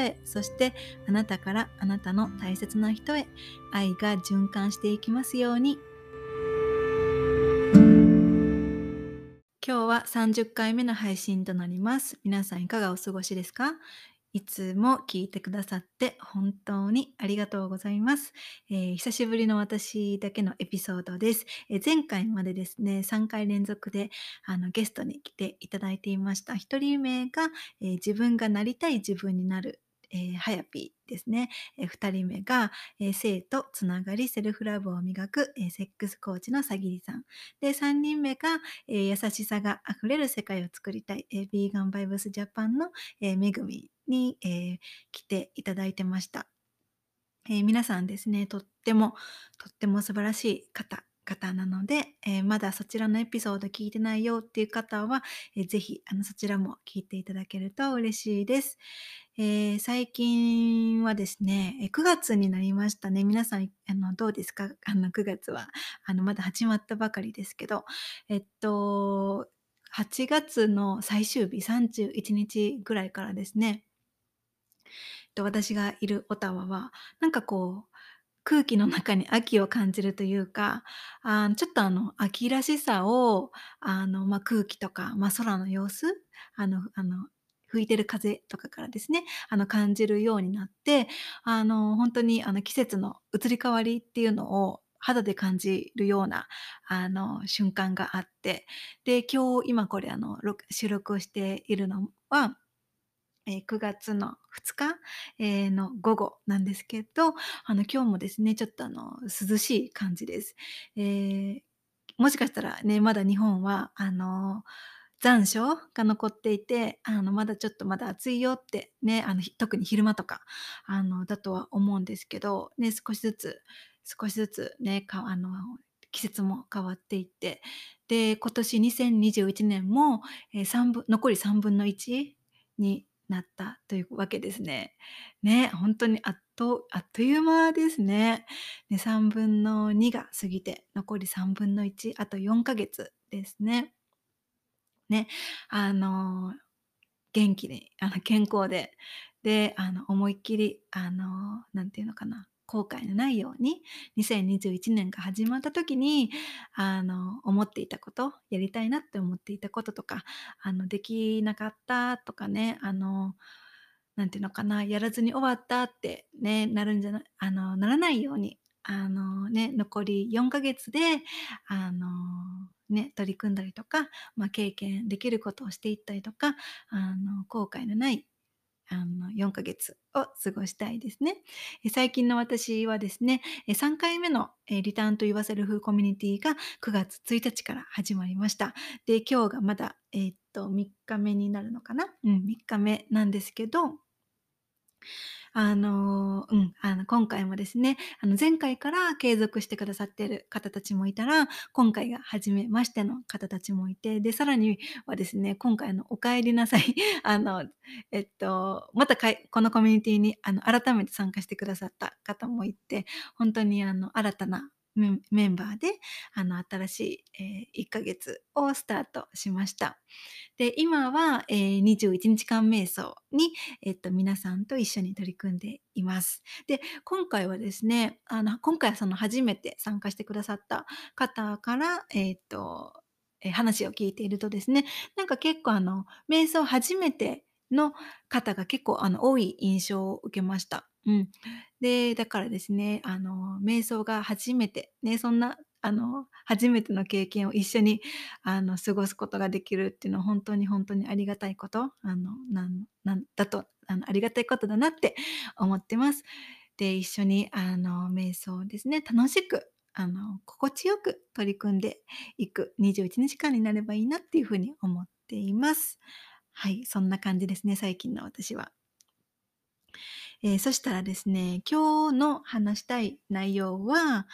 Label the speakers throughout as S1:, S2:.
S1: へそしてあなたからあなたの大切な人へ愛が循環していきますように今日は30回目の配信となります。皆さんいかがお過ごしですか？いつも聞いてくださって本当にありがとうございます。えー、久しぶりの私だけのエピソードです。えー、前回までですね、3回連続であのゲストに来ていただいていました。1人目が、えー、自分がなりたい自分になるえー、はやぴですね。えー、2人目が、えー、性とつながりセルフラブを磨く、えー、セックスコーチのさぎりさん。で、3人目が、えー、優しさがあふれる世界を作りたい、えー、ビーガンバイブスジャパンの、えー、めぐみに、えー、来ていただいてました。えー、皆さんですね、とっても、とっても素晴らしい方方なので、えー、まだそちらのエピソード聞いてないよっていう方は、えー、ぜひあのそちらも聞いていただけると嬉しいです。えー、最近はですね、9月になりましたね。皆さん、あのどうですか？あの ?9 月は。あのまだ始まったばかりですけど、えっと、8月の最終日31日ぐらいからですね、えっと私がいるオタワは、なんかこう、空気の中に秋を感じるというか、あちょっとあの秋らしさをあの、まあ、空気とか、まあ、空の様子？あのあの吹いてる風とかからですねあの感じるようになってあの本当にあの季節の移り変わりっていうのを肌で感じるようなあの瞬間があってで今日今これあの収録をしているのはえー、9月の2日、の午後なんですけど、あの今日もですね、ちょっとあの涼しい感じです。えー、もしかしたらね、まだ日本はあの残暑が残っていて、あのまだちょっとまだ暑いよってね、あの特に昼間とかあのだとは思うんですけど、ね、少しずつ少しずつね、かあの季節も変わっていってで今年2021年も、えー、3分残り3分の1になったというわけですね。ね、本当にあっとあっという間ですね。ね3分の2が過ぎて残り3分の1あと4ヶ月ですね。ね、あの元気にあの健康で。であの思いっきりあの何て言うのかな後悔のないように2021年が始まった時にあの思っていたことやりたいなって思っていたこととかあのできなかったとかねあのなんていうのかなやらずに終わったってねなるんじゃなあのならないようにあのね残り4ヶ月であのね取り組んだりとか、まあ、経験できることをしていったりとかあの後悔のないあの4ヶ月を過ごしたいですね。最近の私はですね、3回目のリターンと言わせる風コミュニティが9月1日から始まりました。で、今日がまだ、えー、っと3日目になるのかな？うん、3日目なんですけど、あの、うん、あの、今回もですね、あの、前回から継続してくださっている方たちもいたら、今回が初めましての方たちもいて、で、さらにはですね、今回のお帰りなさい、あの、えっと、またこのコミュニティに、あの、改めて参加してくださった方もいて、本当にあの、新たなメンバーであの新しい、えー、1ヶ月をスタートしました。で今は、えー、21日間瞑想に、えっと、皆さんと一緒に取り組んでいます。で今回はですねあの今回はその初めて参加してくださった方から、えっとえ話を聞いているとですねなんか結構あの瞑想初めての方が結構あの多い印象を受けました。うん、でだからですねあの瞑想が初めてねそんなあの初めての経験を一緒にあの過ごすことができるっていうのは本当に本当にありがたいことあのなんなんだとあのありがたいことだなって思ってます。で一緒にあの瞑想ですね楽しくあの心地よく取り組んでいく21日間になればいいなっていうふうに思っています。はい、そんな感じですね、最近の私は。えー、そしたらですね、今日の話したい内容は、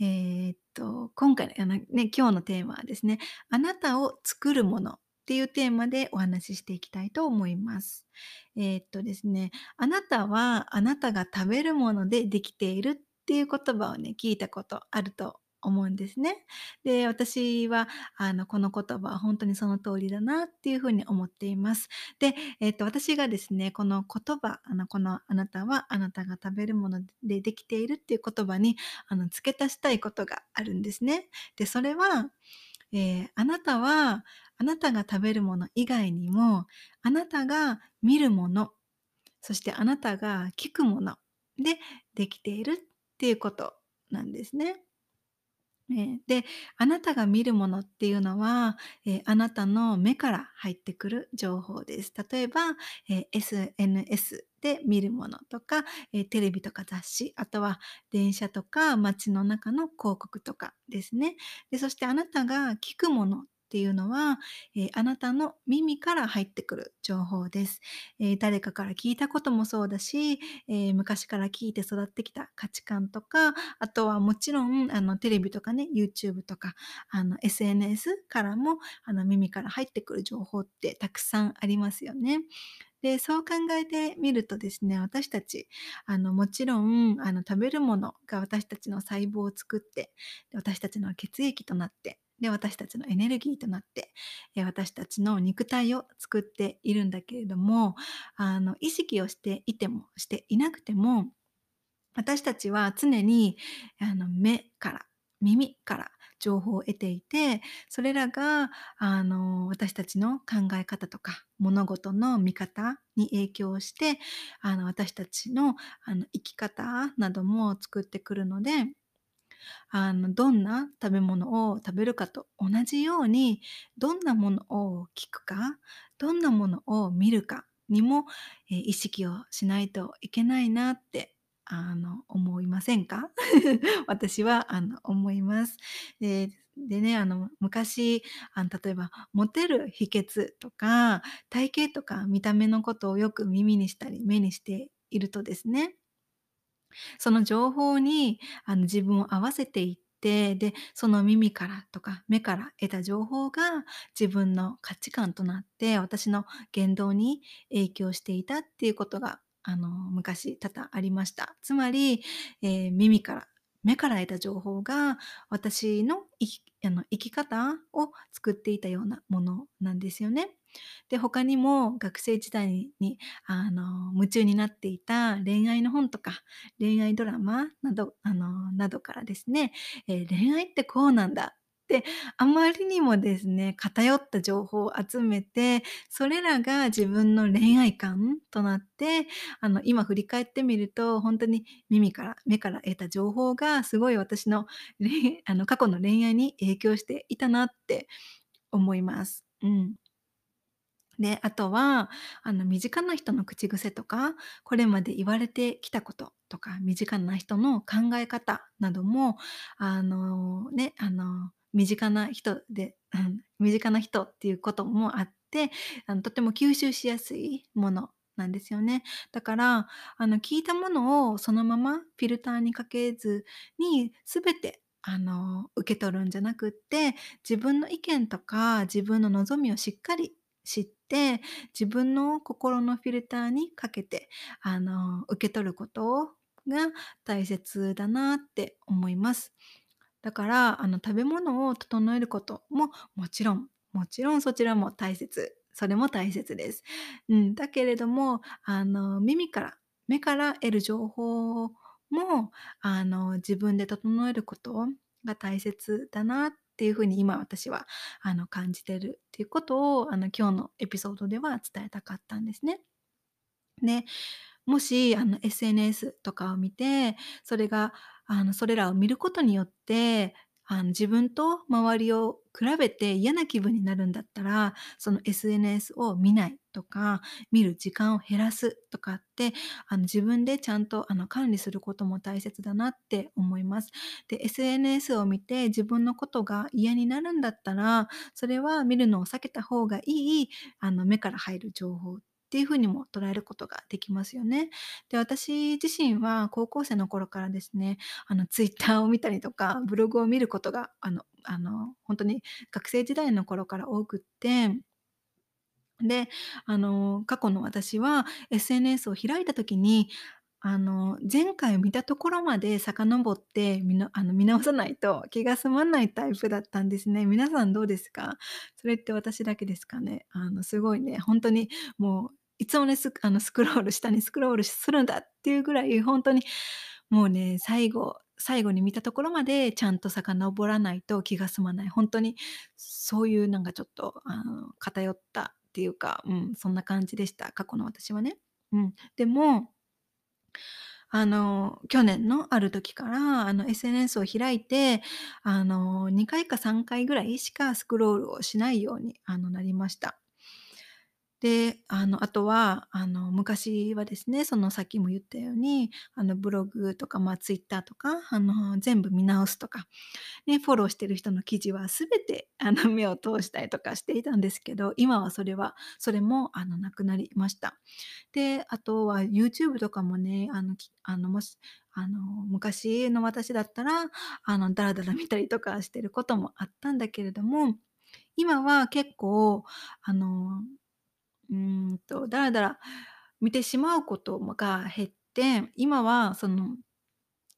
S1: えー、っと、今回の、ね、今日のテーマはですね、あなたを作るものっていうテーマでお話ししていきたいと思います。えー、っとですね、あなたはあなたが食べるものでできているっていう言葉をね、聞いたことあると思うんですね。で、私は、あの、この言葉は本当にその通りだなっていうふうに思っています。で、えっと、私がですね、この言葉、あの、このあなたはあなたが食べるものでできているっていう言葉に、あの、付け足したいことがあるんですね。で、それは、えー、あなたは、あなたが食べるもの以外にも、あなたが見るもの、そしてあなたが聞くものでできているっていうことなんですね。ね、で、あなたが見るものっていうのは、えー、あなたの目から入ってくる情報です。例えば、えー、SNS で見るものとか、えー、テレビとか雑誌、あとは電車とか街の中の広告とかですね。でそしてあなたが聞くものていうのは、えー、あなたの耳から入ってくる情報です、えー、誰かから聞いたこともそうだし、えー、昔から聞いて育ってきた価値観とか、あとはもちろんあのテレビとかね、YouTube とかあの SNS からもあの耳から入ってくる情報ってたくさんありますよね。で、そう考えてみるとですね、私たち、あの、もちろん、あの、食べるものが私たちの細胞を作って、私たちの血液となって、で私たちのエネルギーとなって私たちの肉体を作っているんだけれどもあの意識をしていてもしていなくても私たちは常にあの目から耳から情報を得ていてそれらがあの私たちの考え方とか物事の見方に影響してあの私たちのあの生き方なども作ってくるのであのどんな食べ物を食べるかと同じようにどんなものを聞くかどんなものを見るかにも、え、意識をしないといけないなってあの思いませんか？私はあの思います。ででねあの昔あの例えばモテる秘訣とか体型とか見た目のことをよく耳にしたり目にしているとですねその情報にあの自分を合わせていってでその耳からとか目から得た情報が自分の価値観となって私の言動に影響していたっていうことがあの昔多々ありました。つまり、えー、耳から目から得た情報が私の生きあの生き方を作っていたようなものなんですよね。で他にも学生時代にあの夢中になっていた恋愛の本とか恋愛ドラマなどあのなどからですね、えー、恋愛ってこうなんだってあまりにもですね偏った情報を集めてそれらが自分の恋愛観となってあの今振り返ってみると本当に耳から目から得た情報がすごい私のあの過去の恋愛に影響していたなって思います。うんで、あとは、あの、身近な人の口癖とか、これまで言われてきたこととか、身近な人の考え方なども、あの、ね、あの、身近な人で、うん、身近な人っていうこともあって、あのとても吸収しやすいものなんですよね。だから、あの、聞いたものをそのままフィルターにかけずに、全てあの受け取るんじゃなくって自分の意見とか自分の望みをしっかり知って自分の心のフィルターにかけてあの受け取ることが大切だなって思います。だからあの食べ物を整えることももちろんもちろんそちらも大切それも大切です。うん、だけれどもあの耳から目から得る情報もあの自分で整えることが大切だなっっていうふうに今私はあの感じてるっていうことをあの今日のエピソードでは伝えたかったんですね。でもしあの SNS とかを見てそれがあのそれらを見ることによってあの自分と周りを比べて嫌な気分になるんだったらその SNS を見ないとか見る時間を減らすとかってあの自分でちゃんとあの管理することも大切だなって思います。で SNS を見て自分のことが嫌になるんだったらそれは見るのを避けた方がいいあの目から入る情報っていうふうにも捉えることができますよね。で私自身は高校生の頃からですねあのツイッターを見たりとかブログを見ることがあのあの本当に学生時代の頃から多くってで、あの、過去の私は SNS を開いた時に、あの、前回見たところまで遡ってみなあの、見直さないと気が済まないタイプだったんですね。皆さんどうですか？それって私だけですかね？あの、すごいね、ほんとにもういつもね、スあの、スクロール下にスクロールするんだっていうぐらいほんとにもうね、最後最後に見たところまでちゃんと遡らないと気が済まない。ほんとにそういうなんかちょっと、あの、偏ったっていうか、うん、そんな感じでした、過去の私はね。うん。でも、あの、去年のある時から、あの、SNS を開いて、あの、2回か3回ぐらいしかスクロールをしないように、あの、なりました。で、あの、あとは、あの、昔はですね、そのさっきも言ったように、あの、ブログとか、まあ、ツイッターとか、あの、全部見直すとか、ね、フォローしてる人の記事は全て、あの、目を通したりとかしていたんですけど、今はそれはそれも、あの、なくなりました。で、あとは YouTube とかもね、あの、あの、もし、あの、昔の私だったら、あの、ダラダラ見たりとかしてることもあったんだけれども、今は結構、あのうんと、だらだら見てしまうことが減って、今はその、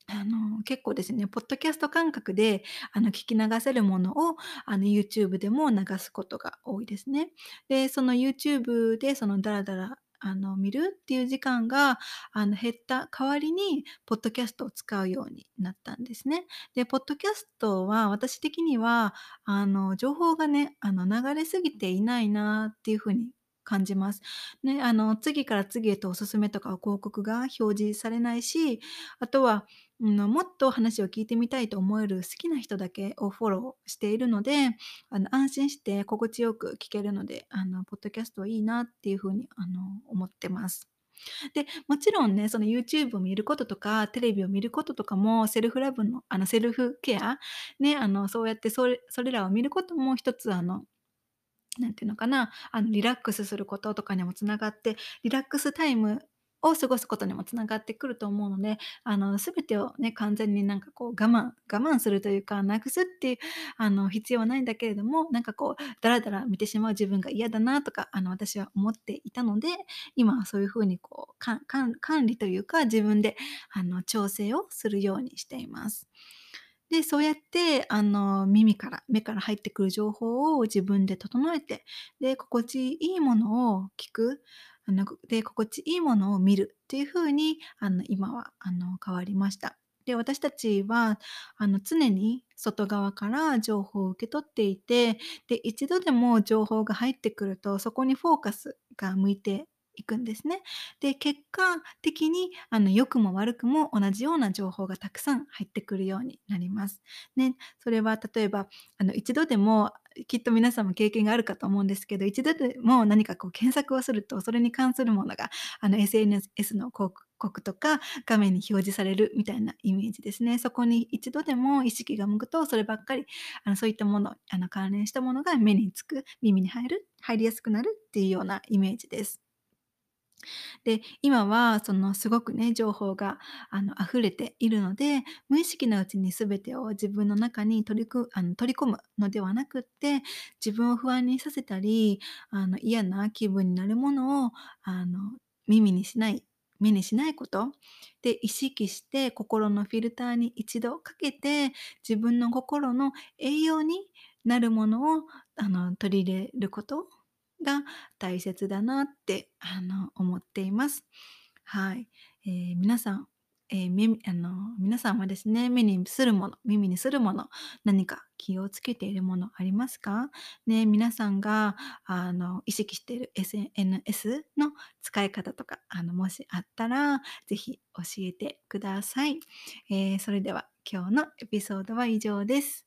S1: あの、結構ですね、ポッドキャスト感覚で、あの、聞き流せるものを、あの、YouTube でも流すことが多いですね。で、その YouTube でそのダラダラ、あの、見るっていう時間が、あの、減った代わりに、ポッドキャストを使うようになったんですね。で、ポッドキャストは私的には、あの、情報がね、あの、流れ過ぎていないなっていう風に感じます。ね、あの、次から次へとおすすめとか広告が表示されないし、あとは、うん、もっと話を聞いてみたいと思える好きな人だけをフォローしているので、あの、安心して心地よく聞けるので、あの、ポッドキャストはいいなっていう風に、あの、思ってます。で、もちろんね、その YouTube を見ることとか、テレビを見ることとかも、セルフラブの、あの、セルフケア、ね、あの、そうやってそれそれらを見ることも一つ、あのなんていうのかな、あの、リラックスすることとかにもつながって、リラックスタイムを過ごすことにもつながってくると思うので、あの、全てをね、完全になんかこう我慢我慢するというか、なくすっていう、あの、必要はないんだけれども、なんかこう、だらだら見てしまう自分が嫌だなとか、あの、私は思っていたので、今はそういう風にこう、かかん管理というか、自分で、あの、調整をするようにしています。で、そうやって、あの、耳から、目から入ってくる情報を自分で整えて、で、心地いいものを聞く、あの、で、心地いいものを見るっていう風に、あの、今は、あの、変わりました。で、私たちは、あの、常に外側から情報を受け取っていて、で、一度でも情報が入ってくると、そこにフォーカスが向いていくんですね。で、結果的にあの良くも悪くも同じような情報がたくさん入ってくるようになります。ね、それは例えばあの一度でもきっと皆さんも経験があるかと思うんですけど、一度でも何かこう検索をすると、それに関するものがあの SNS の広告とか画面に表示されるみたいなイメージですね。そこに一度でも意識が向くと、そればっかりあのそういったもの、あの関連したものが目につく、耳に入る、入りやすくなるっていうようなイメージです。で、今はそのすごくね、情報があの溢れているので、無意識なうちに全てを自分の中に取りくあの取り込むのではなくって、自分を不安にさせたり、あの嫌な気分になるものをあの耳にしない、目にしないことで意識して心のフィルターに一度かけて自分の心の栄養になるものをあの取り入れることが大切だなってあの思っています。はい、えー、皆さん、えー、目あの皆さんはですね目にするもの耳にするもの何か気をつけているものありますか？ね皆さんがあの意識している SNS の使い方とかあのもしあったら是非教えてください、えー、それでは今日のエピソードは以上です。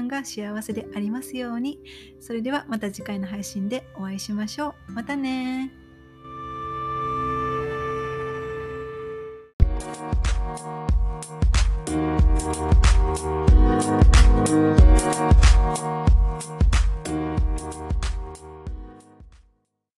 S1: 間が幸せでありますように。それではまた次回の配信でお会いしましょう。またね